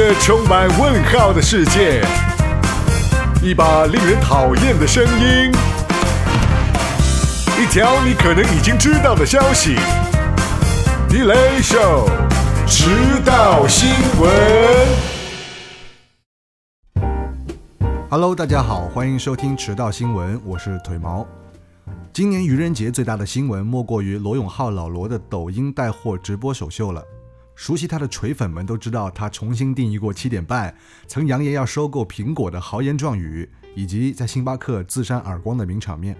个充满问号的世界，一把令人讨厌的声音，一条你可能已经知道的消息。Delay Show，迟到新闻。Hello，大家好，欢迎收听迟到新闻，我是腿毛。今年愚人节最大的新闻莫过于罗永浩老罗的抖音带货直播首秀了。熟悉他的锤粉们都知道，他重新定义过七点半，曾扬言要收购苹果的豪言壮语，以及在星巴克自扇耳光的名场面。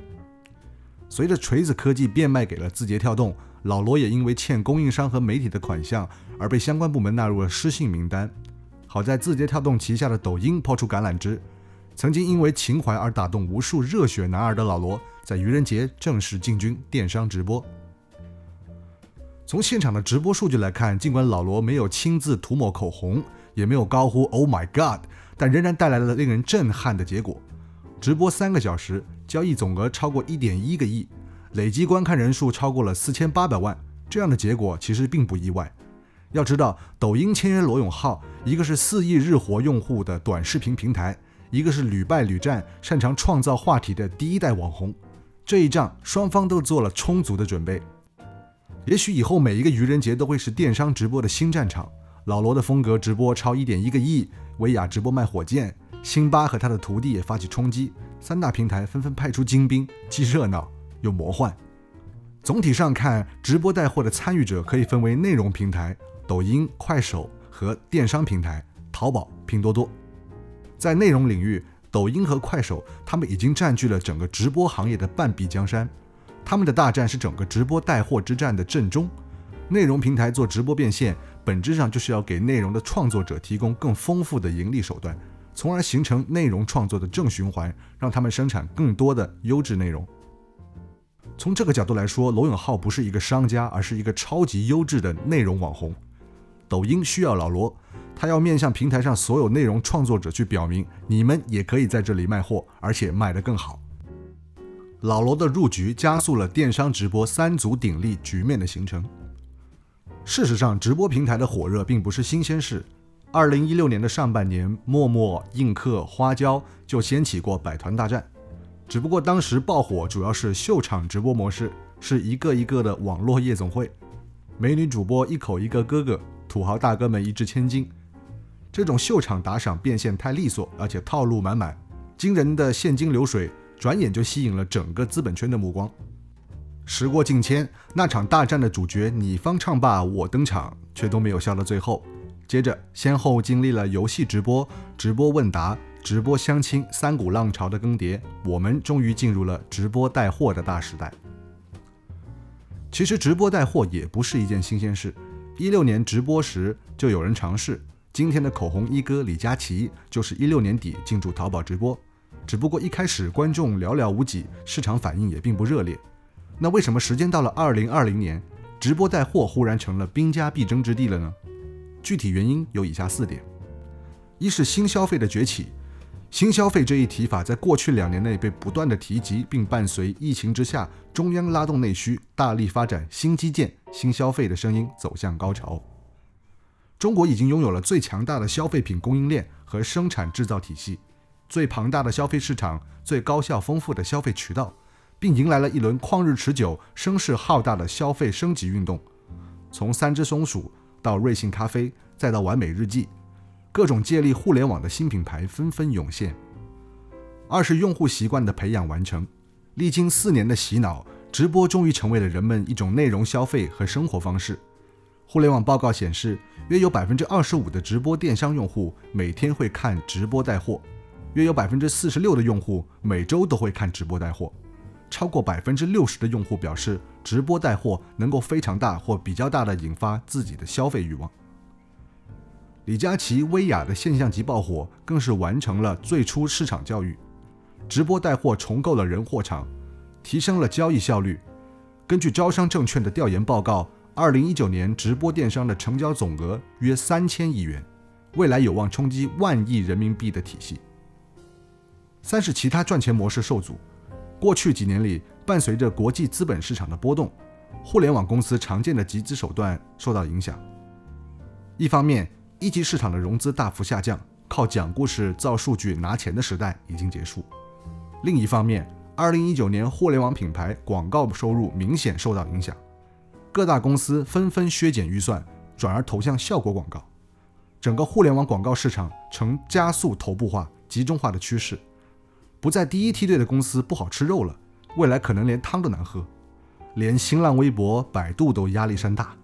随着锤子科技变卖给了字节跳动，老罗也因为欠供应商和媒体的款项而被相关部门纳入了失信名单。好在字节跳动旗下的抖音抛出橄榄枝，曾经因为情怀而打动无数热血男儿的老罗，在愚人节正式进军电商直播。从现场的直播数据来看，尽管老罗没有亲自涂抹口红，也没有高呼 “Oh my God”，但仍然带来了令人震撼的结果。直播三个小时，交易总额超过一点一个亿，累计观看人数超过了四千八百万。这样的结果其实并不意外。要知道，抖音签约罗永浩，一个是四亿日活用户的短视频平台，一个是屡败屡战、擅长创造话题的第一代网红。这一仗，双方都做了充足的准备。也许以后每一个愚人节都会是电商直播的新战场。老罗的风格直播超一点一个亿，薇娅直播卖火箭，辛巴和他的徒弟也发起冲击，三大平台纷纷派出精兵，既热闹又魔幻。总体上看，直播带货的参与者可以分为内容平台抖音、快手和电商平台淘宝、拼多多。在内容领域，抖音和快手他们已经占据了整个直播行业的半壁江山。他们的大战是整个直播带货之战的正中。内容平台做直播变现，本质上就是要给内容的创作者提供更丰富的盈利手段，从而形成内容创作的正循环，让他们生产更多的优质内容。从这个角度来说，罗永浩不是一个商家，而是一个超级优质的内容网红。抖音需要老罗，他要面向平台上所有内容创作者去表明，你们也可以在这里卖货，而且卖得更好。老罗的入局加速了电商直播三足鼎立局面的形成。事实上，直播平台的火热并不是新鲜事。二零一六年的上半年，陌陌、映客、花椒就掀起过百团大战，只不过当时爆火主要是秀场直播模式，是一个一个的网络夜总会，美女主播一口一个哥哥，土豪大哥们一掷千金。这种秀场打赏变现太利索，而且套路满满，惊人的现金流水。转眼就吸引了整个资本圈的目光。时过境迁，那场大战的主角你方唱罢我登场，却都没有笑到最后。接着，先后经历了游戏直播、直播问答、直播相亲三股浪潮的更迭，我们终于进入了直播带货的大时代。其实，直播带货也不是一件新鲜事。一六年直播时就有人尝试，今天的口红一哥李佳琦就是一六年底进驻淘宝直播。只不过一开始观众寥寥无几，市场反应也并不热烈。那为什么时间到了二零二零年，直播带货忽然成了兵家必争之地了呢？具体原因有以下四点：一是新消费的崛起。新消费这一提法在过去两年内被不断的提及，并伴随疫情之下，中央拉动内需，大力发展新基建、新消费的声音走向高潮。中国已经拥有了最强大的消费品供应链和生产制造体系。最庞大的消费市场，最高效丰富的消费渠道，并迎来了一轮旷日持久、声势浩大的消费升级运动。从三只松鼠到瑞幸咖啡，再到完美日记，各种借力互联网的新品牌纷纷涌现。二是用户习惯的培养完成，历经四年的洗脑，直播终于成为了人们一种内容消费和生活方式。互联网报告显示，约有百分之二十五的直播电商用户每天会看直播带货。约有百分之四十六的用户每周都会看直播带货，超过百分之六十的用户表示，直播带货能够非常大或比较大的引发自己的消费欲望。李佳琦、薇娅的现象级爆火，更是完成了最初市场教育。直播带货重构了人货场，提升了交易效率。根据招商证券的调研报告，二零一九年直播电商的成交总额约三千亿元，未来有望冲击万亿人民币的体系。三是其他赚钱模式受阻。过去几年里，伴随着国际资本市场的波动，互联网公司常见的集资手段受到影响。一方面，一级市场的融资大幅下降，靠讲故事造数据拿钱的时代已经结束。另一方面，二零一九年互联网品牌广告收入明显受到影响，各大公司纷纷削减预算，转而投向效果广告，整个互联网广告市场呈加速头部化、集中化的趋势。不在第一梯队的公司不好吃肉了，未来可能连汤都难喝，连新浪微博、百度都压力山大。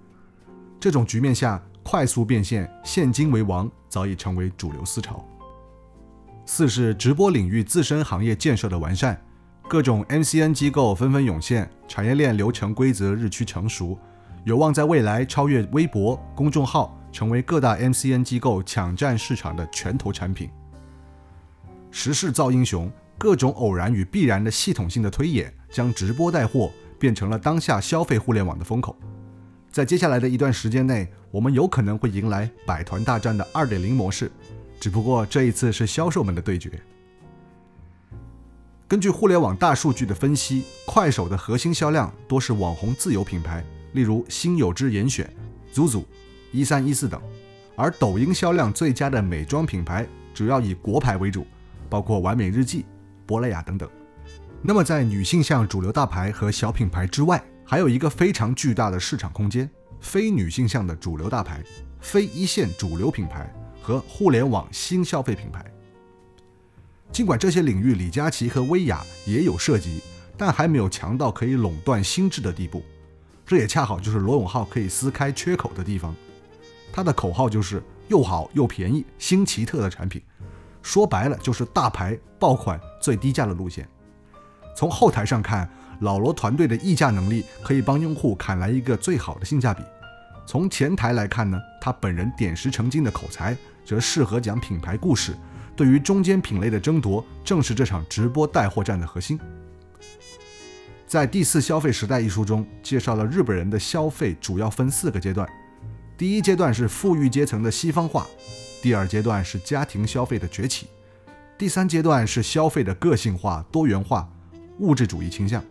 这种局面下，快速变现、现金为王早已成为主流思潮。四是直播领域自身行业建设的完善，各种 MCN 机构纷纷涌现，产业链流程规则日趋成熟，有望在未来超越微博、公众号，成为各大 MCN 机构抢占市场的拳头产品。时势造英雄，各种偶然与必然的系统性的推演，将直播带货变成了当下消费互联网的风口。在接下来的一段时间内，我们有可能会迎来百团大战的二点零模式，只不过这一次是销售们的对决。根据互联网大数据的分析，快手的核心销量多是网红自有品牌，例如新有之严选、Zuzu、一三一四等；而抖音销量最佳的美妆品牌主要以国牌为主，包括完美日记、珀莱雅等等。那么在女性向主流大牌和小品牌之外，还有一个非常巨大的市场空间：非女性向的主流大牌、非一线主流品牌和互联网新消费品牌。尽管这些领域李佳琦和薇娅也有涉及，但还没有强到可以垄断心智的地步。这也恰好就是罗永浩可以撕开缺口的地方。他的口号就是又好又便宜、新奇特的产品，说白了就是大牌爆款最低价的路线。从后台上看。老罗团队的议价能力可以帮用户砍来一个最好的性价比。从前台来看呢，他本人点石成金的口才则适合讲品牌故事。对于中间品类的争夺，正是这场直播带货战的核心。在《第四消费时代》一书中，介绍了日本人的消费主要分四个阶段：第一阶段是富裕阶层的西方化；第二阶段是家庭消费的崛起；第三阶段是消费的个性化、多元化、物质主义倾向。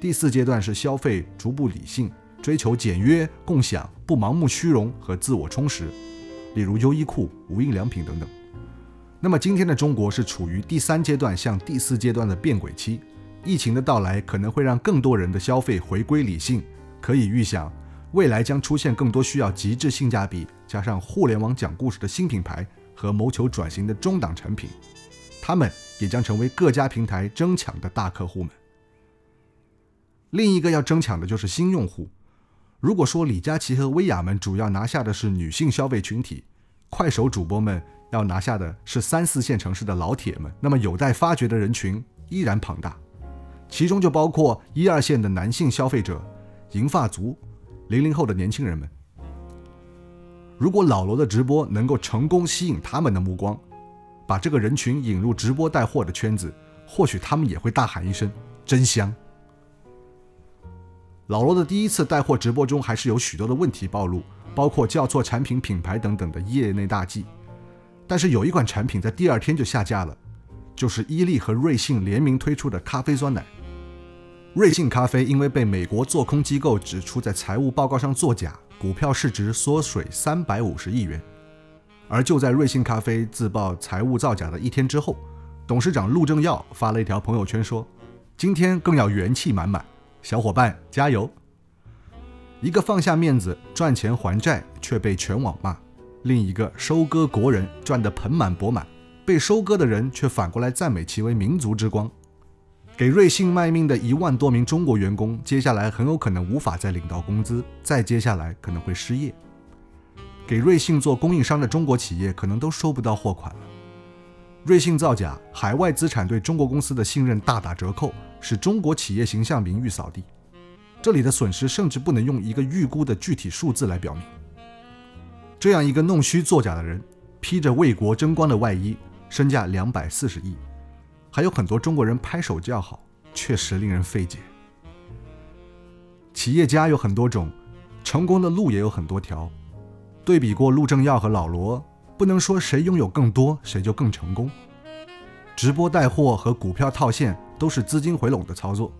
第四阶段是消费逐步理性，追求简约、共享，不盲目虚荣和自我充实，例如优衣库、无印良品等等。那么今天的中国是处于第三阶段向第四阶段的变轨期，疫情的到来可能会让更多人的消费回归理性，可以预想，未来将出现更多需要极致性价比加上互联网讲故事的新品牌和谋求转型的中档产品，他们也将成为各家平台争抢的大客户们。另一个要争抢的就是新用户。如果说李佳琦和薇娅们主要拿下的是女性消费群体，快手主播们要拿下的是三四线城市的老铁们，那么有待发掘的人群依然庞大，其中就包括一二线的男性消费者、银发族、零零后的年轻人们。如果老罗的直播能够成功吸引他们的目光，把这个人群引入直播带货的圈子，或许他们也会大喊一声“真香”。老罗的第一次带货直播中，还是有许多的问题暴露，包括叫错产品品牌等等的业内大忌。但是有一款产品在第二天就下架了，就是伊利和瑞幸联名推出的咖啡酸奶。瑞幸咖啡因为被美国做空机构指出在财务报告上作假，股票市值缩水三百五十亿元。而就在瑞幸咖啡自曝财务造假的一天之后，董事长陆正耀发了一条朋友圈说：“今天更要元气满满。”小伙伴加油！一个放下面子赚钱还债却被全网骂，另一个收割国人赚得盆满钵满，被收割的人却反过来赞美其为民族之光。给瑞幸卖命的一万多名中国员工，接下来很有可能无法再领到工资，再接下来可能会失业。给瑞幸做供应商的中国企业可能都收不到货款了。瑞幸造假，海外资产对中国公司的信任大打折扣。使中国企业形象名誉扫地，这里的损失甚至不能用一个预估的具体数字来表明。这样一个弄虚作假的人，披着为国争光的外衣，身价两百四十亿，还有很多中国人拍手叫好，确实令人费解。企业家有很多种，成功的路也有很多条。对比过陆正耀和老罗，不能说谁拥有更多，谁就更成功。直播带货和股票套现都是资金回笼的操作，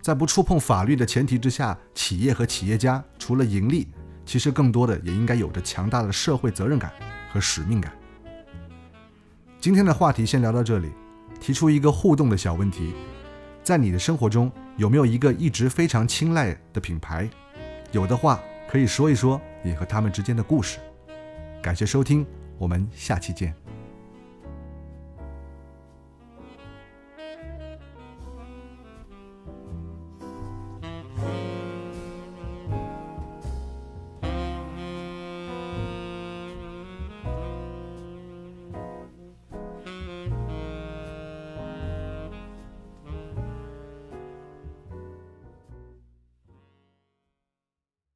在不触碰法律的前提之下，企业和企业家除了盈利，其实更多的也应该有着强大的社会责任感和使命感。今天的话题先聊到这里，提出一个互动的小问题：在你的生活中有没有一个一直非常青睐的品牌？有的话可以说一说你和他们之间的故事。感谢收听，我们下期见。